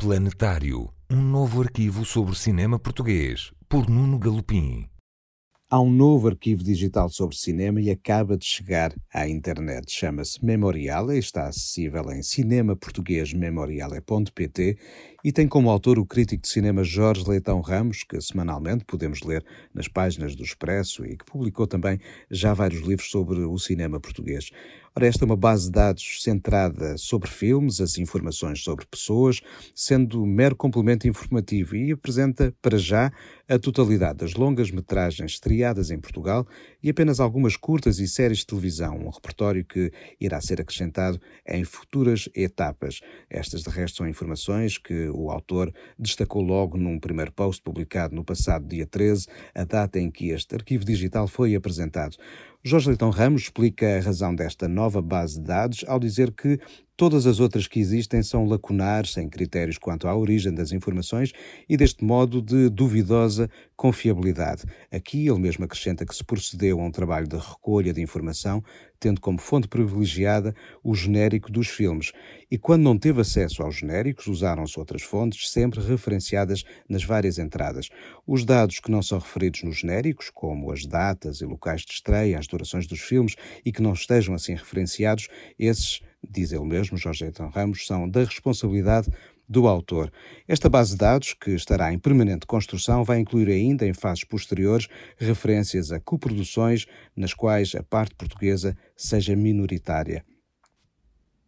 Planetário, um novo arquivo sobre cinema português, por Nuno Galopim. Há um novo arquivo digital sobre cinema e acaba de chegar à internet. Chama-se Memorial e está acessível em cinemaportuguesmemoriale.pt e tem como autor o crítico de cinema Jorge Leitão Ramos, que semanalmente podemos ler nas páginas do Expresso e que publicou também já vários livros sobre o cinema português. Ora, esta é uma base de dados centrada sobre filmes, as informações sobre pessoas, sendo mero complemento informativo e apresenta, para já, a totalidade das longas metragens estreadas em Portugal e apenas algumas curtas e séries de televisão, um repertório que irá ser acrescentado em futuras etapas. Estas, de resto, são informações que o autor destacou logo num primeiro post publicado no passado dia 13, a data em que este arquivo digital foi apresentado. Jorge Leitão Ramos explica a razão desta nova base de dados ao dizer que Todas as outras que existem são lacunares, sem critérios quanto à origem das informações e, deste modo, de duvidosa confiabilidade. Aqui ele mesmo acrescenta que se procedeu a um trabalho de recolha de informação, tendo como fonte privilegiada o genérico dos filmes. E quando não teve acesso aos genéricos, usaram-se outras fontes, sempre referenciadas nas várias entradas. Os dados que não são referidos nos genéricos, como as datas e locais de estreia, as durações dos filmes, e que não estejam assim referenciados, esses diz ele mesmo, Jorge Eitão Ramos, são da responsabilidade do autor. Esta base de dados, que estará em permanente construção, vai incluir ainda, em fases posteriores, referências a coproduções nas quais a parte portuguesa seja minoritária.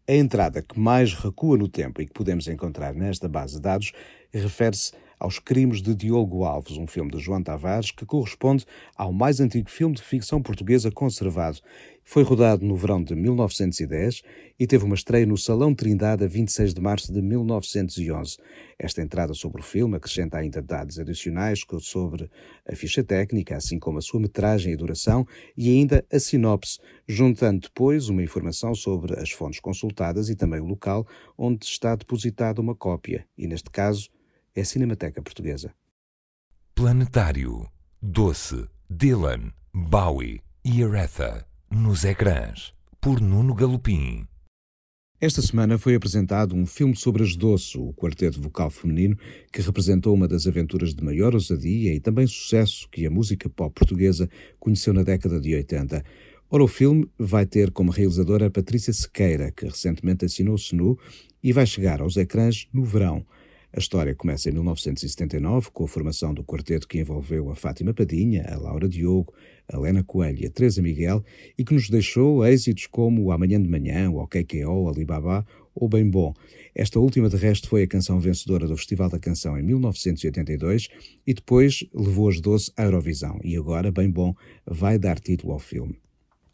A entrada que mais recua no tempo e que podemos encontrar nesta base de dados refere-se aos Crimes de Diogo Alves, um filme de João Tavares que corresponde ao mais antigo filme de ficção portuguesa conservado. Foi rodado no verão de 1910 e teve uma estreia no Salão Trindade a 26 de março de 1911. Esta entrada sobre o filme acrescenta ainda dados adicionais sobre a ficha técnica, assim como a sua metragem e duração, e ainda a sinopse, juntando depois uma informação sobre as fontes consultadas e também o local onde está depositada uma cópia, e neste caso, é a Cinemateca Portuguesa. Planetário, Doce, Dylan, Bowie e Aretha nos ecrãs, por Nuno Galopim. Esta semana foi apresentado um filme sobre as Doce, o quarteto vocal feminino que representou uma das aventuras de maior ousadia e também sucesso que a música pop portuguesa conheceu na década de 80. Ora, o filme vai ter como realizadora Patrícia Sequeira, que recentemente assinou-se nu e vai chegar aos ecrãs no verão. A história começa em 1979, com a formação do quarteto que envolveu a Fátima Padinha, a Laura Diogo, a Helena Coelho e a Teresa Miguel, e que nos deixou êxitos como o Amanhã de Manhã, o OKKO, Alibaba ou Bem Bom. Esta última, de resto, foi a canção vencedora do Festival da Canção em 1982 e depois levou as doce à Eurovisão. E agora, Bem Bom, vai dar título ao filme.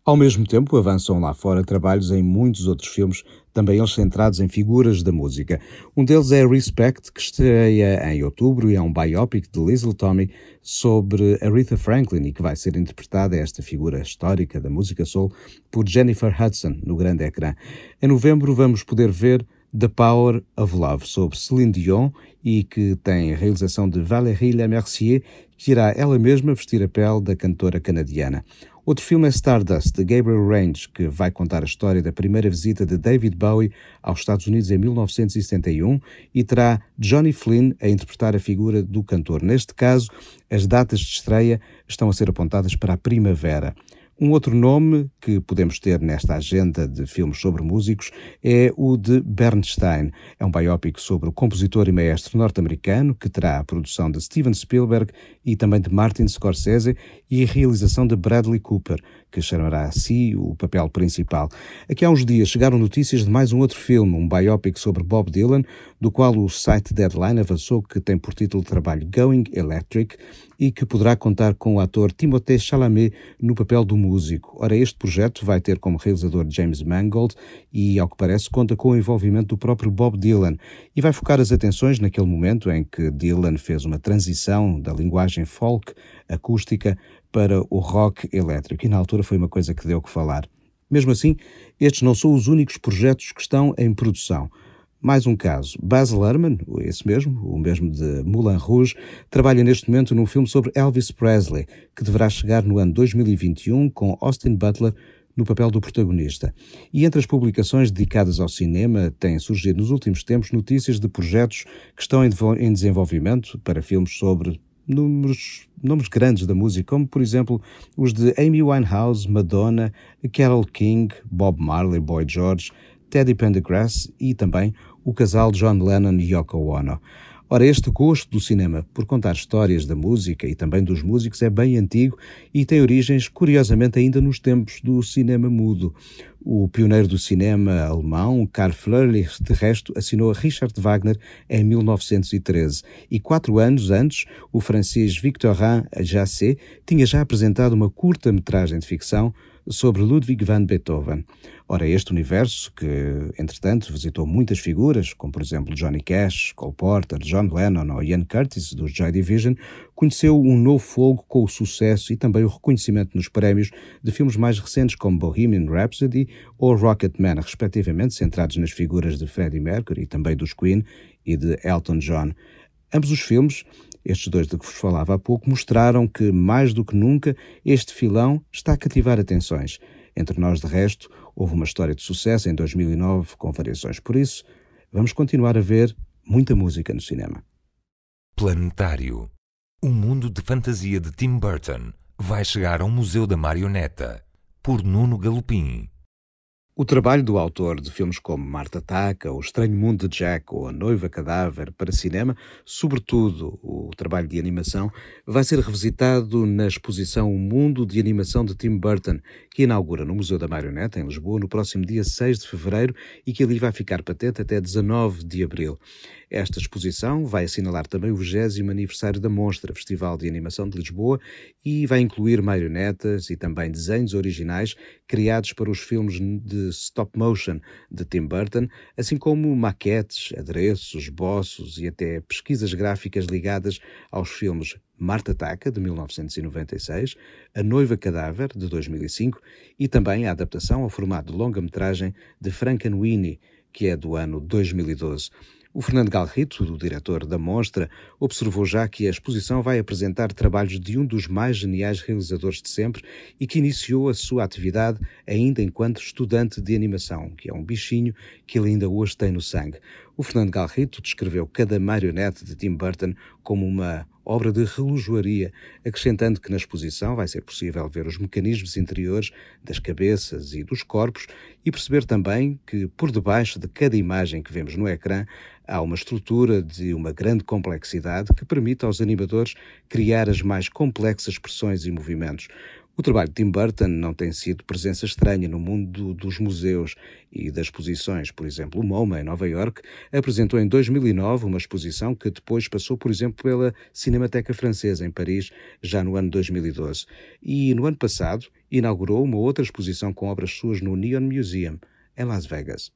Ao mesmo tempo, avançam lá fora trabalhos em muitos outros filmes, também eles centrados em figuras da música. Um deles é Respect, que estreia em outubro e é um biopic de Liesl Tommy sobre Aretha Franklin e que vai ser interpretada esta figura histórica da música soul por Jennifer Hudson no grande ecrã. Em novembro vamos poder ver The Power of Love, sobre Celine Dion e que tem a realização de Valérie Lemercier, que irá ela mesma vestir a pele da cantora canadiana. Outro filme é Stardust, de Gabriel Range, que vai contar a história da primeira visita de David Bowie aos Estados Unidos em 1971 e terá Johnny Flynn a interpretar a figura do cantor. Neste caso, as datas de estreia estão a ser apontadas para a primavera. Um outro nome que podemos ter nesta agenda de filmes sobre músicos é o de Bernstein. É um biópico sobre o compositor e maestro norte-americano que terá a produção de Steven Spielberg e também de Martin Scorsese e a realização de Bradley Cooper, que chamará a si o papel principal. Aqui há uns dias chegaram notícias de mais um outro filme, um biópico sobre Bob Dylan, do qual o site Deadline avançou que tem por título de trabalho Going Electric e que poderá contar com o ator Timothée Chalamet no papel do músico. Ora, este projeto vai ter como realizador James Mangold e, ao que parece, conta com o envolvimento do próprio Bob Dylan e vai focar as atenções naquele momento em que Dylan fez uma transição da linguagem folk acústica para o rock elétrico e na altura foi uma coisa que deu que falar. Mesmo assim, estes não são os únicos projetos que estão em produção. Mais um caso. Baz Luhrmann, esse mesmo, o mesmo de Moulin Rouge, trabalha neste momento num filme sobre Elvis Presley, que deverá chegar no ano 2021 com Austin Butler no papel do protagonista. E entre as publicações dedicadas ao cinema têm surgido nos últimos tempos notícias de projetos que estão em desenvolvimento para filmes sobre números, nomes grandes da música, como por exemplo os de Amy Winehouse, Madonna, Carole King, Bob Marley, Boy George, Teddy Pendergrass e também o casal John Lennon e Yoko Ono. Ora, este gosto do cinema por contar histórias da música e também dos músicos é bem antigo e tem origens, curiosamente, ainda nos tempos do cinema mudo. O pioneiro do cinema alemão, Karl Flörlich, de resto, assinou a Richard Wagner em 1913 e quatro anos antes, o francês Victorin Jacé tinha já apresentado uma curta-metragem de ficção sobre Ludwig van Beethoven. Ora, este universo, que entretanto visitou muitas figuras, como por exemplo Johnny Cash, Cole Porter, John Lennon ou Ian Curtis, dos Joy Division, conheceu um novo fogo com o sucesso e também o reconhecimento nos prémios de filmes mais recentes como Bohemian Rhapsody ou Rocketman, respectivamente centrados nas figuras de Freddie Mercury e também dos Queen e de Elton John. Ambos os filmes estes dois de que vos falava há pouco mostraram que, mais do que nunca, este filão está a cativar atenções. Entre nós, de resto, houve uma história de sucesso em 2009 com variações. Por isso, vamos continuar a ver muita música no cinema. Planetário. O mundo de fantasia de Tim Burton vai chegar ao Museu da Marioneta, por Nuno Galopim. O trabalho do autor de filmes como Marta Ataca, O Estranho Mundo de Jack ou A Noiva Cadáver para cinema, sobretudo o trabalho de animação, vai ser revisitado na exposição O Mundo de Animação de Tim Burton, que inaugura no Museu da Marioneta, em Lisboa, no próximo dia 6 de fevereiro e que ali vai ficar patente até 19 de abril. Esta exposição vai assinalar também o 20 aniversário da Monstra, Festival de Animação de Lisboa, e vai incluir marionetas e também desenhos originais criados para os filmes de stop motion de Tim Burton, assim como maquetes, adereços, esboços e até pesquisas gráficas ligadas aos filmes Marta Ataca, de 1996, A Noiva Cadáver, de 2005, e também a adaptação ao formato de longa-metragem de Frankenweenie, que é do ano 2012. O Fernando Galrito, o diretor da Mostra, observou já que a exposição vai apresentar trabalhos de um dos mais geniais realizadores de sempre e que iniciou a sua atividade ainda enquanto estudante de animação, que é um bichinho que ele ainda hoje tem no sangue. O Fernando Galrito descreveu cada marionete de Tim Burton como uma obra de relojoaria, acrescentando que na exposição vai ser possível ver os mecanismos interiores das cabeças e dos corpos e perceber também que, por debaixo de cada imagem que vemos no ecrã, há uma estrutura de uma grande complexidade que permite aos animadores criar as mais complexas expressões e movimentos. O trabalho de Tim Burton não tem sido presença estranha no mundo dos museus e das exposições. Por exemplo, o MoMA, em Nova York, apresentou em 2009 uma exposição que depois passou, por exemplo, pela Cinemateca Francesa, em Paris, já no ano 2012. E, no ano passado, inaugurou uma outra exposição com obras suas no Neon Museum, em Las Vegas.